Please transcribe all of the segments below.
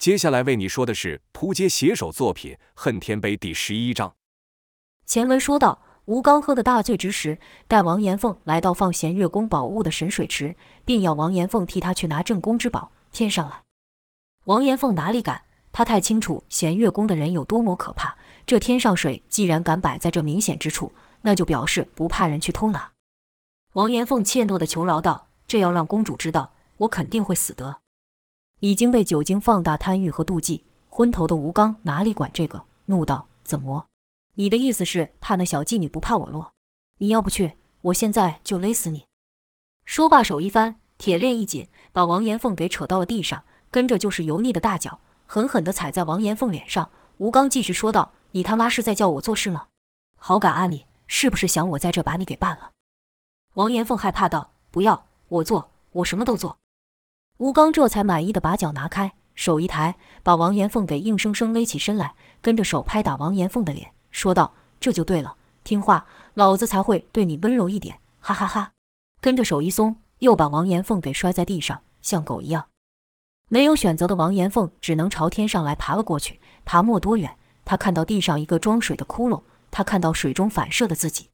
接下来为你说的是扑街写手作品《恨天碑》第十一章。前文说到，吴刚喝得大醉之时，带王延凤来到放弦月宫宝物的神水池，并要王延凤替他去拿镇宫之宝天上来。王延凤哪里敢？他太清楚弦月宫的人有多么可怕。这天上水既然敢摆在这明显之处，那就表示不怕人去偷拿。王延凤怯懦的求饶道：“这要让公主知道，我肯定会死的。”已经被酒精放大贪欲和妒忌昏头的吴刚哪里管这个，怒道：“怎么？你的意思是怕那小妓女不怕我落？你要不去，我现在就勒死你！”说罢，手一翻，铁链一紧，把王延凤给扯到了地上，跟着就是油腻的大脚，狠狠地踩在王延凤脸上。吴刚继续说道：“你他妈是在叫我做事吗？好敢啊你！是不是想我在这把你给办了？”王延凤害怕道：“不要，我做，我什么都做。”吴刚这才满意的把脚拿开，手一抬，把王延凤给硬生生勒起身来，跟着手拍打王延凤的脸，说道：“这就对了，听话，老子才会对你温柔一点。”哈哈哈。跟着手一松，又把王延凤给摔在地上，像狗一样。没有选择的王延凤只能朝天上来爬了过去。爬没多远，他看到地上一个装水的窟窿，他看到水中反射的自己。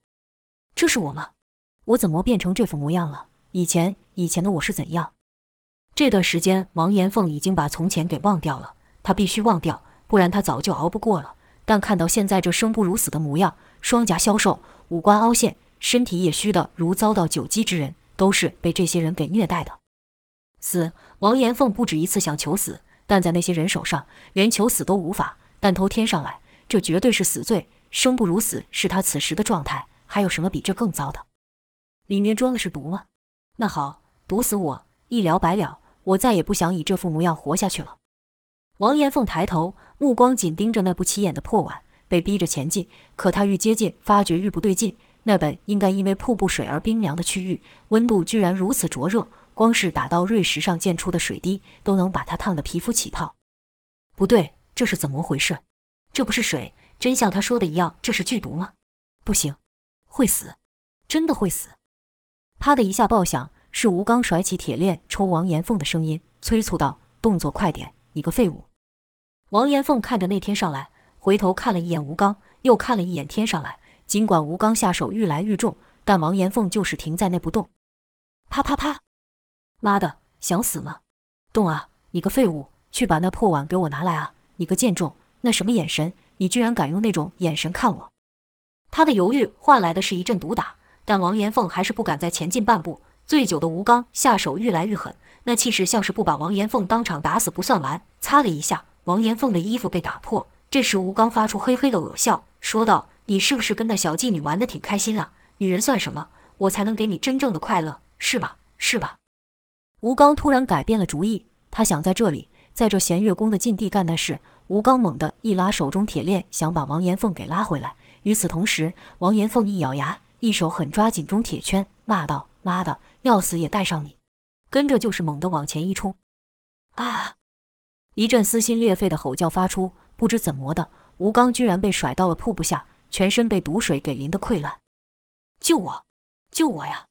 这是我吗？我怎么变成这副模样了？以前，以前的我是怎样？这段时间，王延凤已经把从前给忘掉了。他必须忘掉，不然他早就熬不过了。但看到现在这生不如死的模样，双颊消瘦，五官凹陷，身体也虚得如遭到九击之人，都是被这些人给虐待的。死！王延凤不止一次想求死，但在那些人手上，连求死都无法。但偷天上来，这绝对是死罪。生不如死是他此时的状态，还有什么比这更糟的？里面装的是毒吗？那好，毒死我，一了百了。我再也不想以这副模样活下去了。王延凤抬头，目光紧盯着那不起眼的破碗，被逼着前进。可他愈接近，发觉愈不对劲。那本应该因为瀑布水而冰凉的区域，温度居然如此灼热，光是打到锐石上溅出的水滴，都能把他烫得皮肤起泡。不对，这是怎么回事？这不是水，真像他说的一样，这是剧毒吗？不行，会死，真的会死！啪的一下爆响。是吴刚甩起铁链抽王延凤的声音，催促道：“动作快点，你个废物！”王延凤看着那天上来，回头看了一眼吴刚，又看了一眼天上来。尽管吴刚下手愈来愈重，但王延凤就是停在那不动。啪啪啪！妈的，想死吗？动啊！你个废物，去把那破碗给我拿来啊！你个贱种，那什么眼神？你居然敢用那种眼神看我！他的犹豫换来的是一阵毒打，但王延凤还是不敢再前进半步。醉酒的吴刚下手愈来愈狠，那气势像是不把王延凤当场打死不算完。擦了一下，王延凤的衣服被打破。这时，吴刚发出嘿嘿的恶笑，说道：“你是不是跟那小妓女玩得挺开心啊？女人算什么？我才能给你真正的快乐，是吧？是吧？”吴刚突然改变了主意，他想在这里，在这弦月宫的禁地干那事。吴刚猛地一拉手中铁链，想把王延凤给拉回来。与此同时，王延凤一咬牙，一手狠抓紧中铁圈，骂道：“妈的！”要死也带上你，跟着就是猛地往前一冲，啊！一阵撕心裂肺的吼叫发出，不知怎么的，吴刚居然被甩到了瀑布下，全身被毒水给淋得溃烂。救我！救我呀！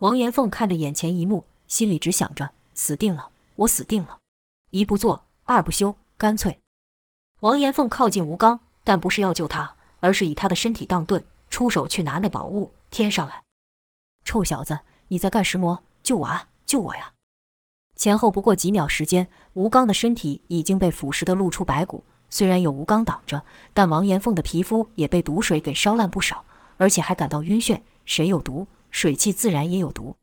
王延凤看着眼前一幕，心里只想着死定了，我死定了！一不做二不休，干脆……王延凤靠近吴刚，但不是要救他，而是以他的身体当盾，出手去拿那宝物天上来。臭小子！你在干什么？救我啊！救我呀！前后不过几秒时间，吴刚的身体已经被腐蚀的露出白骨。虽然有吴刚挡着，但王延凤的皮肤也被毒水给烧烂不少，而且还感到晕眩。谁有毒，水汽自然也有毒。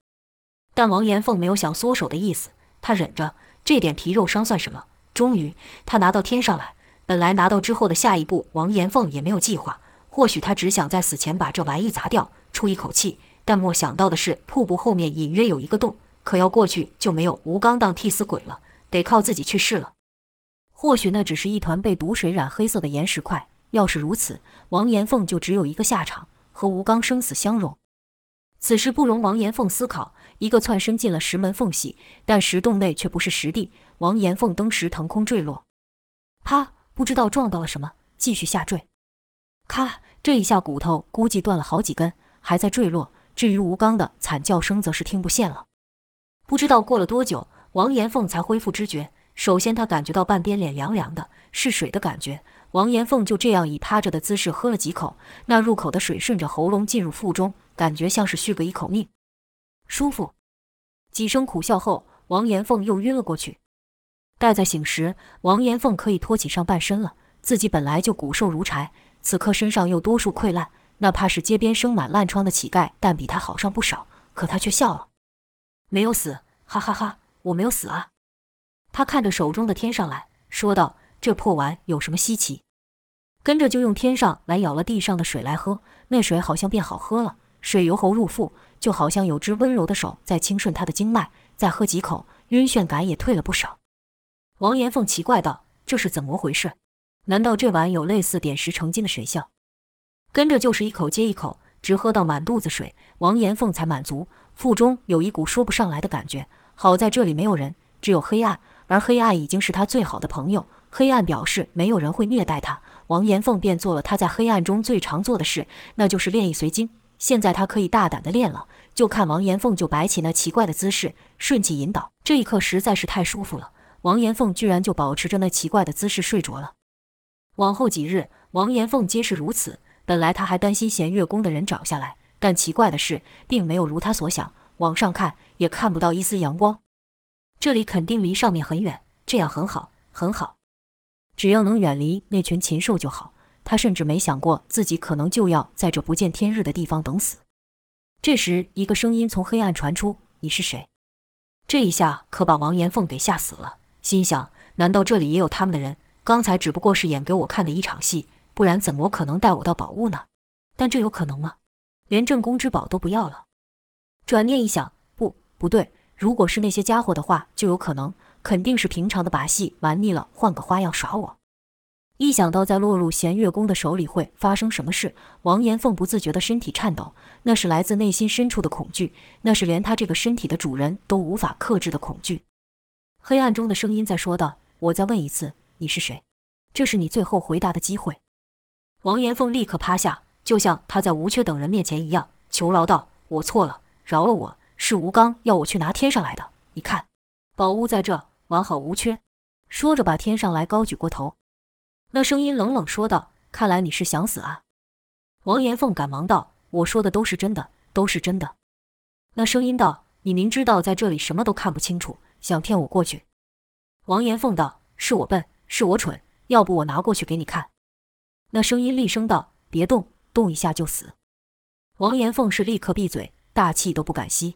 但王延凤没有想缩手的意思，他忍着，这点皮肉伤算什么？终于，他拿到天上来。本来拿到之后的下一步，王延凤也没有计划。或许他只想在死前把这玩意砸掉，出一口气。但没想到的是，瀑布后面隐约有一个洞，可要过去就没有吴刚当替死鬼了，得靠自己去试了。或许那只是一团被毒水染黑色的岩石块。要是如此，王延凤就只有一个下场，和吴刚生死相容。此事不容王延凤思考，一个窜身进了石门缝隙，但石洞内却不是实地。王延凤登时腾空坠落，啪！不知道撞到了什么，继续下坠。咔！这一下骨头估计断了好几根，还在坠落。至于吴刚的惨叫声，则是听不见了。不知道过了多久，王延凤才恢复知觉，首先他感觉到半边脸凉凉的，是水的感觉。王延凤就这样以趴着的姿势喝了几口，那入口的水顺着喉咙进入腹中，感觉像是续个一口命，舒服。几声苦笑后，王延凤又晕了过去。待再醒时，王延凤可以托起上半身了。自己本来就骨瘦如柴，此刻身上又多处溃烂，那怕是街边生满烂疮的乞丐，但比他好上不少。可他却笑了，没有死，哈哈哈，我没有死啊！他看着手中的天上来说道：“这破碗有什么稀奇？”跟着就用天上来舀了地上的水来喝，那水好像变好喝了，水由喉入腹，就好像有只温柔的手在清顺他的经脉。再喝几口，晕眩感也退了不少。王延凤奇怪道：“这是怎么回事？难道这碗有类似点石成金的水效？”跟着就是一口接一口，直喝到满肚子水，王延凤才满足。腹中有一股说不上来的感觉。好在这里没有人，只有黑暗，而黑暗已经是他最好的朋友。黑暗表示没有人会虐待他。王延凤便做了他在黑暗中最常做的事，那就是练意随经。现在他可以大胆地练了，就看王延凤就摆起那奇怪的姿势，顺气引导。这一刻实在是太舒服了，王延凤居然就保持着那奇怪的姿势睡着了。往后几日，王延凤皆是如此。本来他还担心弦月宫的人找下来，但奇怪的是，并没有如他所想，往上看也看不到一丝阳光。这里肯定离上面很远，这样很好，很好。只要能远离那群禽兽就好。他甚至没想过自己可能就要在这不见天日的地方等死。这时，一个声音从黑暗传出：“你是谁？”这一下可把王延凤给吓死了，心想：难道这里也有他们的人？刚才只不过是演给我看的一场戏，不然怎么可能带我到宝物呢？但这有可能吗？连镇宫之宝都不要了？转念一想，不，不对，如果是那些家伙的话，就有可能。肯定是平常的把戏玩腻了，换个花样耍我。一想到在落入弦月宫的手里会发生什么事，王延凤不自觉的身体颤抖，那是来自内心深处的恐惧，那是连他这个身体的主人都无法克制的恐惧。黑暗中的声音在说道：“我再问一次，你是谁？这是你最后回答的机会。”王延凤立刻趴下，就像他在吴缺等人面前一样，求饶道：“我错了，饶了我，是吴刚要我去拿天上来的。你看，宝物在这。”完好无缺，说着把天上来高举过头。那声音冷冷说道：“看来你是想死啊！”王延凤赶忙道：“我说的都是真的，都是真的。”那声音道：“你明知道在这里什么都看不清楚，想骗我过去？”王延凤道：“是我笨，是我蠢，要不我拿过去给你看。”那声音厉声道：“别动，动一下就死。”王延凤是立刻闭嘴，大气都不敢吸。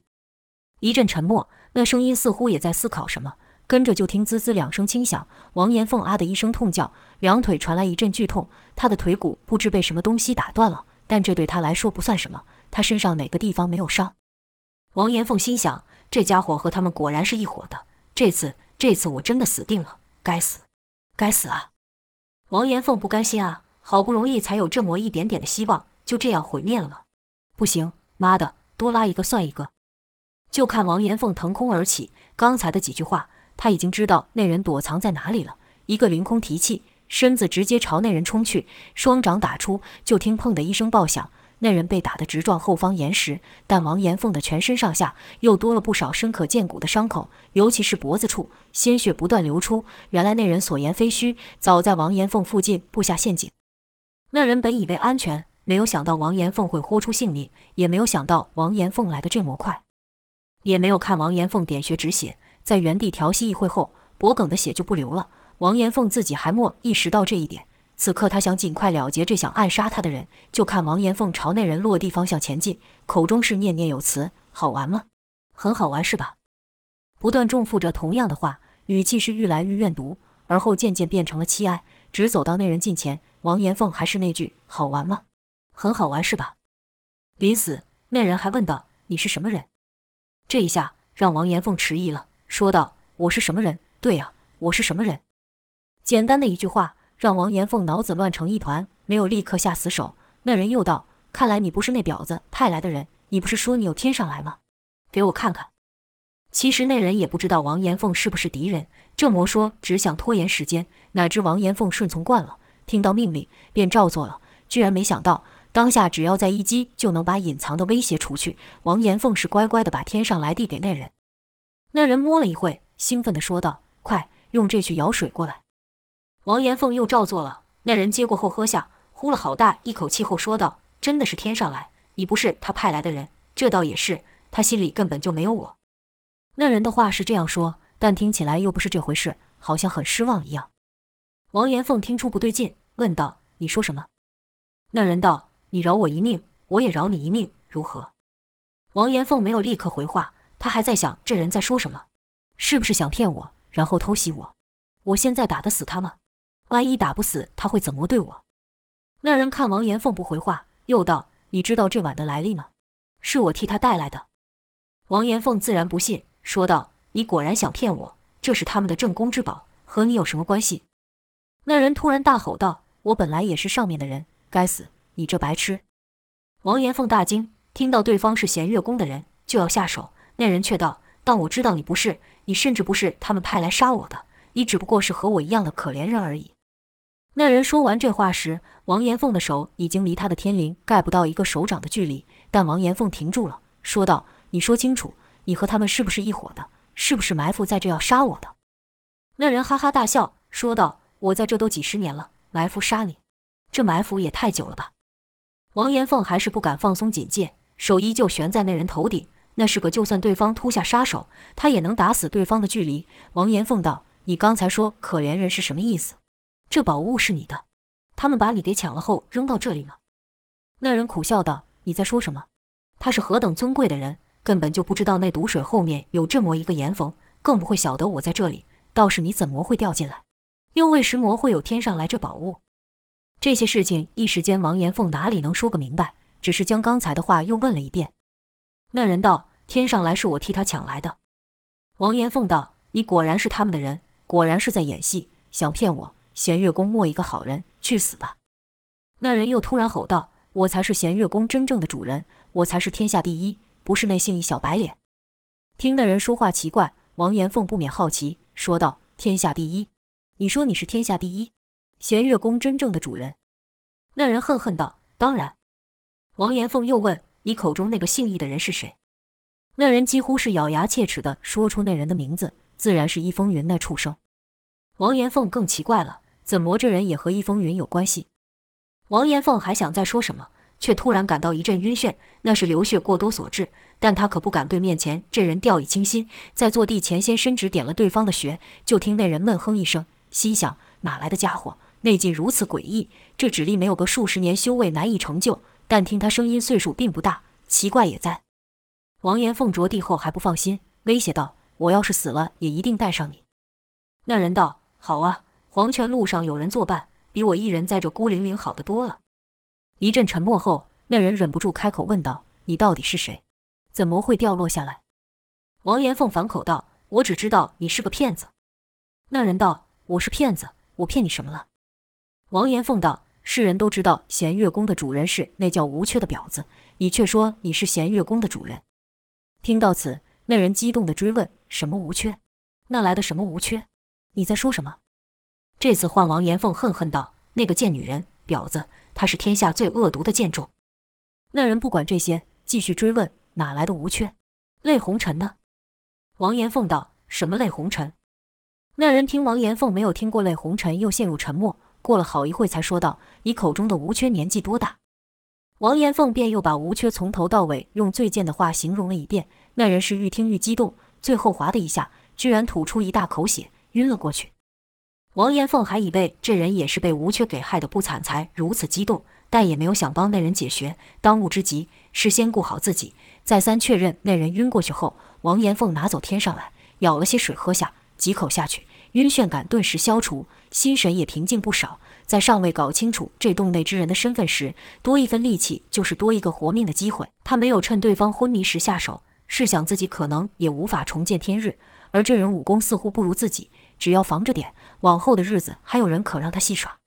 一阵沉默，那声音似乎也在思考什么。跟着就听滋滋两声轻响，王延凤啊的一声痛叫，两腿传来一阵剧痛，他的腿骨不知被什么东西打断了，但这对他来说不算什么，他身上哪个地方没有伤？王延凤心想，这家伙和他们果然是一伙的，这次这次我真的死定了，该死，该死啊！王延凤不甘心啊，好不容易才有这么一点点的希望，就这样毁灭了吗？不行，妈的，多拉一个算一个！就看王延凤腾空而起，刚才的几句话。他已经知道那人躲藏在哪里了，一个凌空提气，身子直接朝那人冲去，双掌打出，就听砰的一声爆响，那人被打得直撞后方岩石。但王延凤的全身上下又多了不少深可见骨的伤口，尤其是脖子处，鲜血不断流出。原来那人所言非虚，早在王延凤附近布下陷阱。那人本以为安全，没有想到王延凤会豁出性命，也没有想到王延凤来的这么快，也没有看王延凤点穴止血。在原地调息一会后，脖梗的血就不流了。王延凤自己还没意识到这一点，此刻他想尽快了结这想暗杀他的人。就看王延凤朝那人落地方向前进，口中是念念有词：“好玩吗？很好玩是吧？”不断重复着同样的话，语气是愈来愈怨毒，而后渐渐变成了凄哀。直走到那人近前，王延凤还是那句：“好玩吗？很好玩是吧？”临死，那人还问道：“你是什么人？”这一下让王延凤迟疑了。说道：“我是什么人？对呀，我是什么人？”简单的一句话，让王延凤脑子乱成一团，没有立刻下死手。那人又道：“看来你不是那婊子派来的人，你不是说你有天上来吗？给我看看。”其实那人也不知道王延凤是不是敌人，这么说只想拖延时间。哪知王延凤顺从惯了，听到命令便照做了，居然没想到当下只要再一击就能把隐藏的威胁除去。王延凤是乖乖的把天上来递给那人。那人摸了一会，兴奋地说道：“快，用这去舀水过来。”王延凤又照做了。那人接过后喝下，呼了好大一口气后说道：“真的是天上来，你不是他派来的人，这倒也是。他心里根本就没有我。”那人的话是这样说，但听起来又不是这回事，好像很失望一样。王延凤听出不对劲，问道：“你说什么？”那人道：“你饶我一命，我也饶你一命，如何？”王延凤没有立刻回话，他还在想这人在说什么，是不是想骗我，然后偷袭我？我现在打得死他吗？万一打不死，他会怎么对我？那人看王延凤不回话，又道：“你知道这碗的来历吗？是我替他带来的。”王延凤自然不信，说道：“你果然想骗我，这是他们的镇宫之宝，和你有什么关系？”那人突然大吼道：“我本来也是上面的人，该死！你这白痴！”王延凤大惊，听到对方是弦月宫的人，就要下手。那人却道：“但我知道你不是，你甚至不是他们派来杀我的，你只不过是和我一样的可怜人而已。”那人说完这话时，王延凤的手已经离他的天灵盖不到一个手掌的距离。但王延凤停住了，说道：“你说清楚，你和他们是不是一伙的？是不是埋伏在这要杀我的？”那人哈哈大笑，说道：“我在这都几十年了，埋伏杀你，这埋伏也太久了吧？”王延凤还是不敢放松警戒，手依旧悬在那人头顶。那是个就算对方突下杀手，他也能打死对方的距离。王延凤道：“你刚才说可怜人是什么意思？”这宝物是你的，他们把你给抢了后扔到这里了。那人苦笑道：“你在说什么？他是何等尊贵的人，根本就不知道那毒水后面有这么一个岩缝，更不会晓得我在这里。倒是你怎么会掉进来？又为什么会有天上来这宝物？”这些事情一时间王延凤哪里能说个明白，只是将刚才的话又问了一遍。那人道：“天上来是我替他抢来的。”王延凤道：“你果然是他们的人，果然是在演戏，想骗我。”弦月宫没一个好人，去死吧！那人又突然吼道：“我才是弦月宫真正的主人，我才是天下第一，不是那姓易小白脸。”听那人说话奇怪，王延凤不免好奇，说道：“天下第一？你说你是天下第一？弦月宫真正的主人？”那人恨恨道：“当然。”王延凤又问：“你口中那个姓易的人是谁？”那人几乎是咬牙切齿地说出那人的名字，自然是易风云那畜生。王延凤更奇怪了。怎么这人也和易风云有关系？王延凤还想再说什么，却突然感到一阵晕眩，那是流血过多所致。但他可不敢对面前这人掉以轻心，在坐地前先伸指点了对方的穴，就听那人闷哼一声，心想哪来的家伙，内劲如此诡异，这指力没有个数十年修为难以成就。但听他声音岁数并不大，奇怪也在。王延凤着地后还不放心，威胁道：“我要是死了，也一定带上你。”那人道：“好啊。”黄泉路上有人作伴，比我一人在这孤零零好得多了。一阵沉默后，那人忍不住开口问道：“你到底是谁？怎么会掉落下来？”王延凤反口道：“我只知道你是个骗子。”那人道：“我是骗子？我骗你什么了？”王延凤道：“世人都知道弦月宫的主人是那叫吴缺的婊子，你却说你是弦月宫的主人。”听到此，那人激动地追问：“什么吴缺？那来的什么吴缺？你在说什么？”这次换王延凤恨恨道：“那个贱女人，婊子，她是天下最恶毒的贱种。”那人不管这些，继续追问：“哪来的吴缺？泪红尘呢？”王延凤道：“什么泪红尘？”那人听王延凤没有听过泪红尘，又陷入沉默。过了好一会，才说道：“你口中的吴缺年纪多大？”王延凤便又把吴缺从头到尾用最贱的话形容了一遍。那人是愈听愈激动，最后哗的一下，居然吐出一大口血，晕了过去。王延凤还以为这人也是被吴缺给害得不惨，才如此激动，但也没有想帮那人解穴。当务之急是先顾好自己。再三确认那人晕过去后，王延凤拿走天上来，舀了些水喝下，几口下去，晕眩感顿时消除，心神也平静不少。在尚未搞清楚这洞内之人的身份时，多一分力气就是多一个活命的机会。他没有趁对方昏迷时下手，试想自己可能也无法重见天日，而这人武功似乎不如自己。只要防着点，往后的日子还有人可让他戏耍。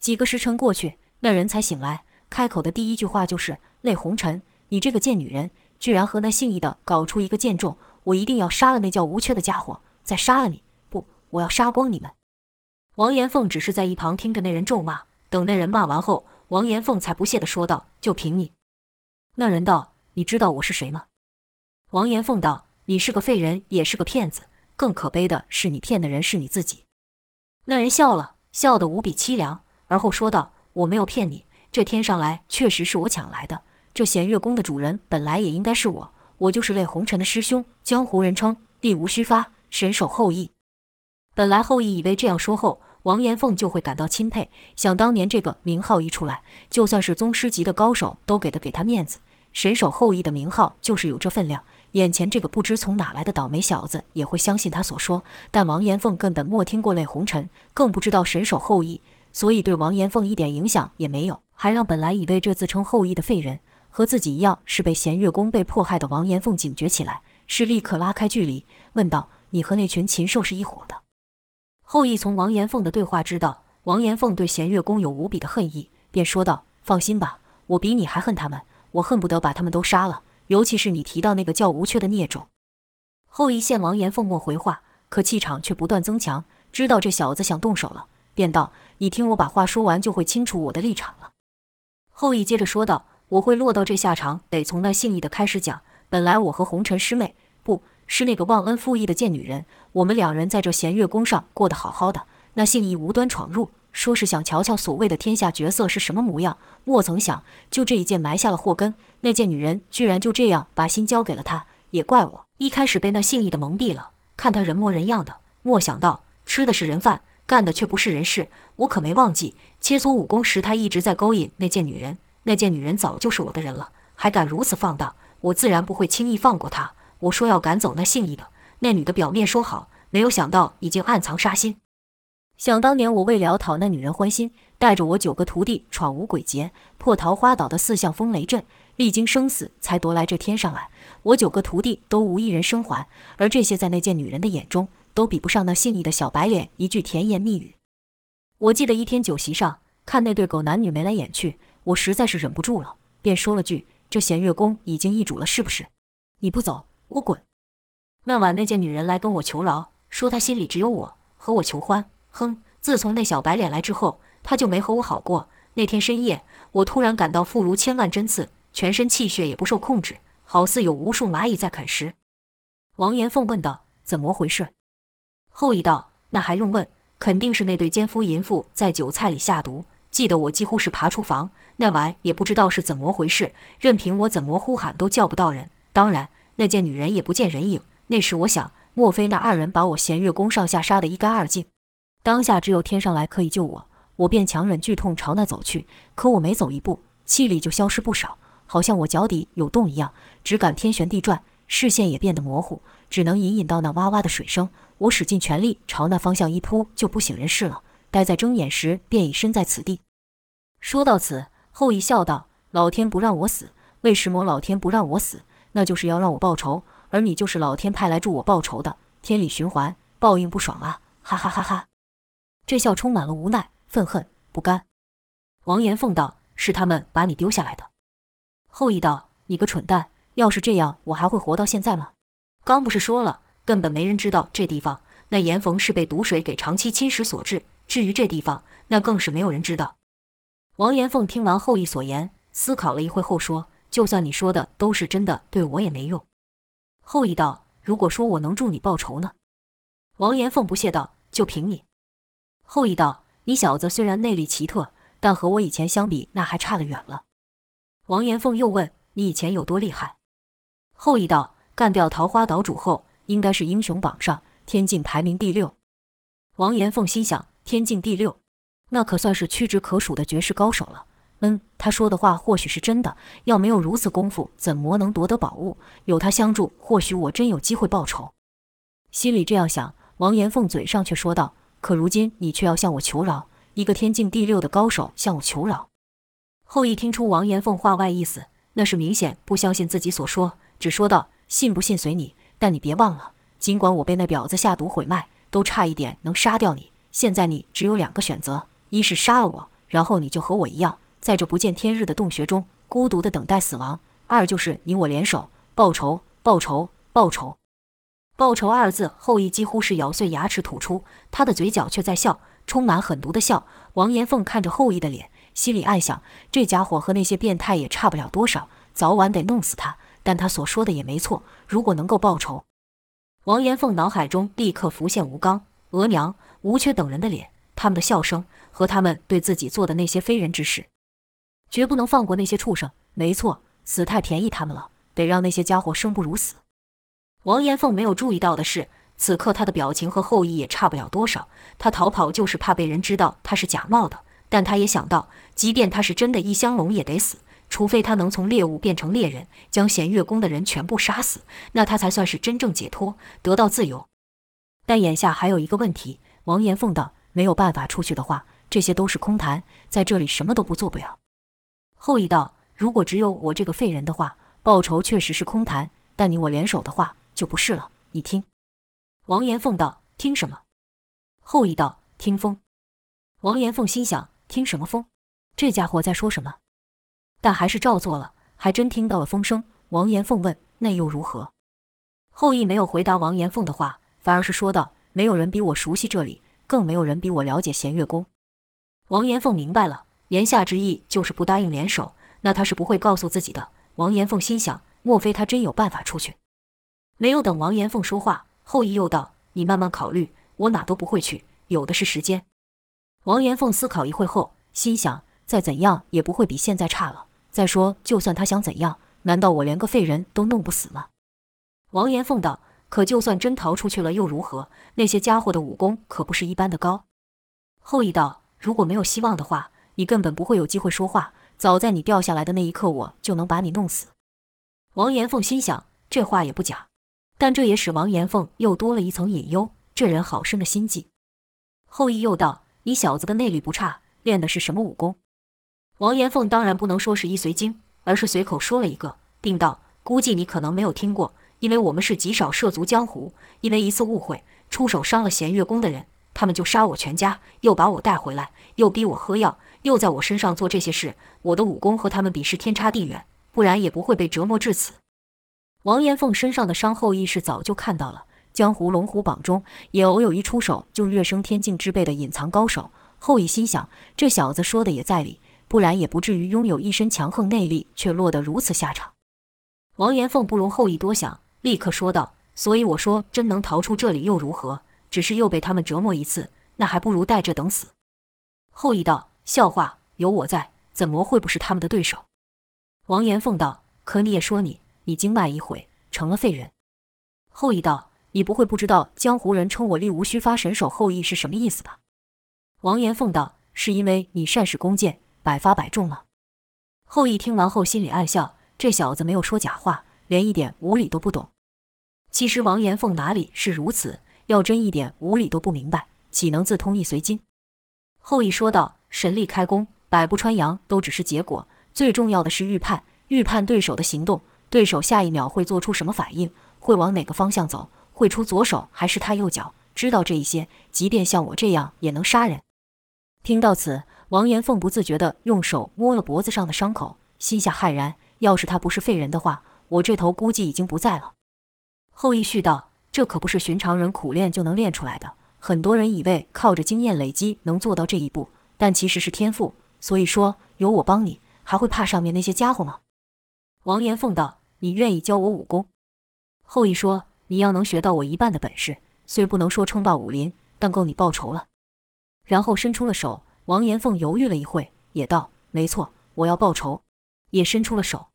几个时辰过去，那人才醒来，开口的第一句话就是：“泪红尘，你这个贱女人，居然和那姓易的搞出一个贱种！我一定要杀了那叫吴缺的家伙，再杀了你！不，我要杀光你们！”王延凤只是在一旁听着那人咒骂，等那人骂完后，王延凤才不屑地说道：“就凭你？”那人道：“你知道我是谁吗？”王延凤道：“你是个废人，也是个骗子。”更可悲的是，你骗的人是你自己。”那人笑了，笑得无比凄凉，而后说道：“我没有骗你，这天上来确实是我抢来的。这弦月宫的主人本来也应该是我，我就是泪红尘的师兄，江湖人称地无虚发，神手后羿。”本来后羿以为这样说后，王延凤就会感到钦佩。想当年这个名号一出来，就算是宗师级的高手都给得给他面子。神手后羿的名号就是有这分量。眼前这个不知从哪来的倒霉小子也会相信他所说，但王延凤根本没听过泪红尘，更不知道神手后羿，所以对王延凤一点影响也没有，还让本来以为这自称后羿的废人和自己一样是被弦月宫被迫害的王延凤警觉起来，是立刻拉开距离，问道：“你和那群禽兽是一伙的？”后羿从王延凤的对话知道王延凤对弦月宫有无比的恨意，便说道：“放心吧，我比你还恨他们，我恨不得把他们都杀了。”尤其是你提到那个叫吴缺的孽种，后羿见王延凤莫回话，可气场却不断增强，知道这小子想动手了，便道：“你听我把话说完，就会清楚我的立场了。”后羿接着说道：“我会落到这下场，得从那姓易的开始讲。本来我和红尘师妹，不是那个忘恩负义的贱女人，我们两人在这弦月宫上过得好好的，那姓易无端闯入。”说是想瞧瞧所谓的天下绝色是什么模样，莫曾想就这一剑埋下了祸根。那贱女人居然就这样把心交给了他，也怪我一开始被那姓易的蒙蔽了，看他人模人样的，莫想到吃的是人饭，干的却不是人事。我可没忘记切磋武功时，他一直在勾引那贱女人。那贱女人早就是我的人了，还敢如此放荡，我自然不会轻易放过他。我说要赶走那姓易的，那女的表面说好，没有想到已经暗藏杀心。想当年，我为了讨那女人欢心，带着我九个徒弟闯五鬼节，破桃花岛的四象风雷阵，历经生死才夺来这天上来。我九个徒弟都无一人生还，而这些在那贱女人的眼中，都比不上那姓易的小白脸一句甜言蜜语。我记得一天酒席上，看那对狗男女眉来眼去，我实在是忍不住了，便说了句：“这弦月宫已经易主了，是不是？你不走，我滚。”那晚那贱女人来跟我求饶，说她心里只有我，和我求欢。哼！自从那小白脸来之后，她就没和我好过。那天深夜，我突然感到腹如千万针刺，全身气血也不受控制，好似有无数蚂蚁在啃食。王延凤问道：“怎么回事？”后羿道：“那还用问？肯定是那对奸夫淫妇在酒菜里下毒。记得我几乎是爬出房，那晚也不知道是怎么回事，任凭我怎么呼喊都叫不到人。当然，那贱女人也不见人影。那时我想，莫非那二人把我弦月宫上下杀得一干二净？”当下只有天上来可以救我，我便强忍剧痛朝那走去。可我没走一步，气力就消失不少，好像我脚底有洞一样，只感天旋地转，视线也变得模糊，只能隐隐到那哇哇的水声。我使尽全力朝那方向一扑，就不省人事了。待在睁眼时，便已身在此地。说到此，后羿笑道：“老天不让我死，为什么老天不让我死？那就是要让我报仇，而你就是老天派来助我报仇的。天理循环，报应不爽啊！哈哈哈哈。”这笑充满了无奈、愤恨、不甘。王延凤道：“是他们把你丢下来的。”后羿道：“你个蠢蛋！要是这样，我还会活到现在吗？刚不是说了，根本没人知道这地方。那严逢是被毒水给长期侵蚀所致。至于这地方，那更是没有人知道。”王延凤听完后羿所言，思考了一会后说：“就算你说的都是真的，对我也没用。”后羿道：“如果说我能助你报仇呢？”王延凤不屑道：“就凭你。”后羿道：“你小子虽然内力奇特，但和我以前相比，那还差得远了。”王延凤又问：“你以前有多厉害？”后羿道：“干掉桃花岛主后，应该是英雄榜上天境排名第六。”王延凤心想：“天境第六，那可算是屈指可数的绝世高手了。”嗯，他说的话或许是真的。要没有如此功夫，怎么能夺得宝物？有他相助，或许我真有机会报仇。心里这样想，王延凤嘴上却说道。可如今你却要向我求饶，一个天境第六的高手向我求饶。后羿听出王延凤话外意思，那是明显不相信自己所说，只说道：“信不信随你，但你别忘了，尽管我被那婊子下毒毁脉，都差一点能杀掉你。现在你只有两个选择：一是杀了我，然后你就和我一样，在这不见天日的洞穴中孤独地等待死亡；二就是你我联手报仇，报仇，报仇。”报仇二字，后羿几乎是咬碎牙齿吐出，他的嘴角却在笑，充满狠毒的笑。王延凤看着后羿的脸，心里暗想：这家伙和那些变态也差不了多少，早晚得弄死他。但他所说的也没错，如果能够报仇。王延凤脑海中立刻浮现吴刚、额娘、吴缺等人的脸，他们的笑声和他们对自己做的那些非人之事，绝不能放过那些畜生。没错，死太便宜他们了，得让那些家伙生不如死。王延凤没有注意到的是，此刻他的表情和后羿也差不了多少。他逃跑就是怕被人知道他是假冒的，但他也想到，即便他是真的异香龙，也得死。除非他能从猎物变成猎人，将弦月宫的人全部杀死，那他才算是真正解脱，得到自由。但眼下还有一个问题，王延凤道：“没有办法出去的话，这些都是空谈，在这里什么都不做不了。”后羿道：“如果只有我这个废人的话，报仇确实是空谈；但你我联手的话，就不是了。你听。”王延凤道：“听什么？”后羿道：“听风。”王延凤心想：“听什么风？这家伙在说什么？”但还是照做了，还真听到了风声。王延凤问：“那又如何？”后羿没有回答王延凤的话，反而是说道：“没有人比我熟悉这里，更没有人比我了解弦月宫。”王延凤明白了，言下之意就是不答应联手，那他是不会告诉自己的。王延凤心想：莫非他真有办法出去？没有等王延凤说话，后羿又道：“你慢慢考虑，我哪都不会去，有的是时间。”王延凤思考一会后，心想：再怎样也不会比现在差了。再说，就算他想怎样，难道我连个废人都弄不死吗？王延凤道：“可就算真逃出去了又如何？那些家伙的武功可不是一般的高。”后羿道：“如果没有希望的话，你根本不会有机会说话。早在你掉下来的那一刻，我就能把你弄死。”王延凤心想：这话也不假，但这也使王延凤又多了一层隐忧。这人好生的心计。后羿又道：“你小子的内力不差，练的是什么武功？”王延凤当然不能说是易随经，而是随口说了一个，并道：“估计你可能没有听过，因为我们是极少涉足江湖，因为一次误会，出手伤了弦月宫的人，他们就杀我全家，又把我带回来，又逼我喝药，又在我身上做这些事。我的武功和他们比是天差地远，不然也不会被折磨至此。”王延凤身上的伤，后羿是早就看到了，江湖龙虎榜中也偶有一出手就跃升天境之辈的隐藏高手。后羿心想，这小子说的也在理。不然也不至于拥有一身强横内力，却落得如此下场。王延凤不容后羿多想，立刻说道：“所以我说，真能逃出这里又如何？只是又被他们折磨一次，那还不如带着等死。”后羿道：“笑话，有我在，怎么会不是他们的对手？”王延凤道：“可你也说你，你经脉已毁，成了废人。”后羿道：“你不会不知道江湖人称我力无虚发神手后羿是什么意思吧？”王延凤道：“是因为你善使弓箭。”百发百中了。后羿听完后心里暗笑，这小子没有说假话，连一点无理都不懂。其实王延凤哪里是如此？要真一点无理都不明白，岂能自通易随经？后羿说道：“神力开弓，百步穿杨都只是结果，最重要的是预判，预判对手的行动，对手下一秒会做出什么反应，会往哪个方向走，会出左手还是踏右脚。知道这一些，即便像我这样也能杀人。”听到此。王延凤不自觉地用手摸了脖子上的伤口，心下骇然。要是他不是废人的话，我这头估计已经不在了。后羿续道：“这可不是寻常人苦练就能练出来的。很多人以为靠着经验累积能做到这一步，但其实是天赋。所以说，有我帮你，还会怕上面那些家伙吗？”王延凤道：“你愿意教我武功？”后羿说：“你要能学到我一半的本事，虽不能说称霸武林，但够你报仇了。”然后伸出了手。王延凤犹豫了一会，也道：“没错，我要报仇。”也伸出了手。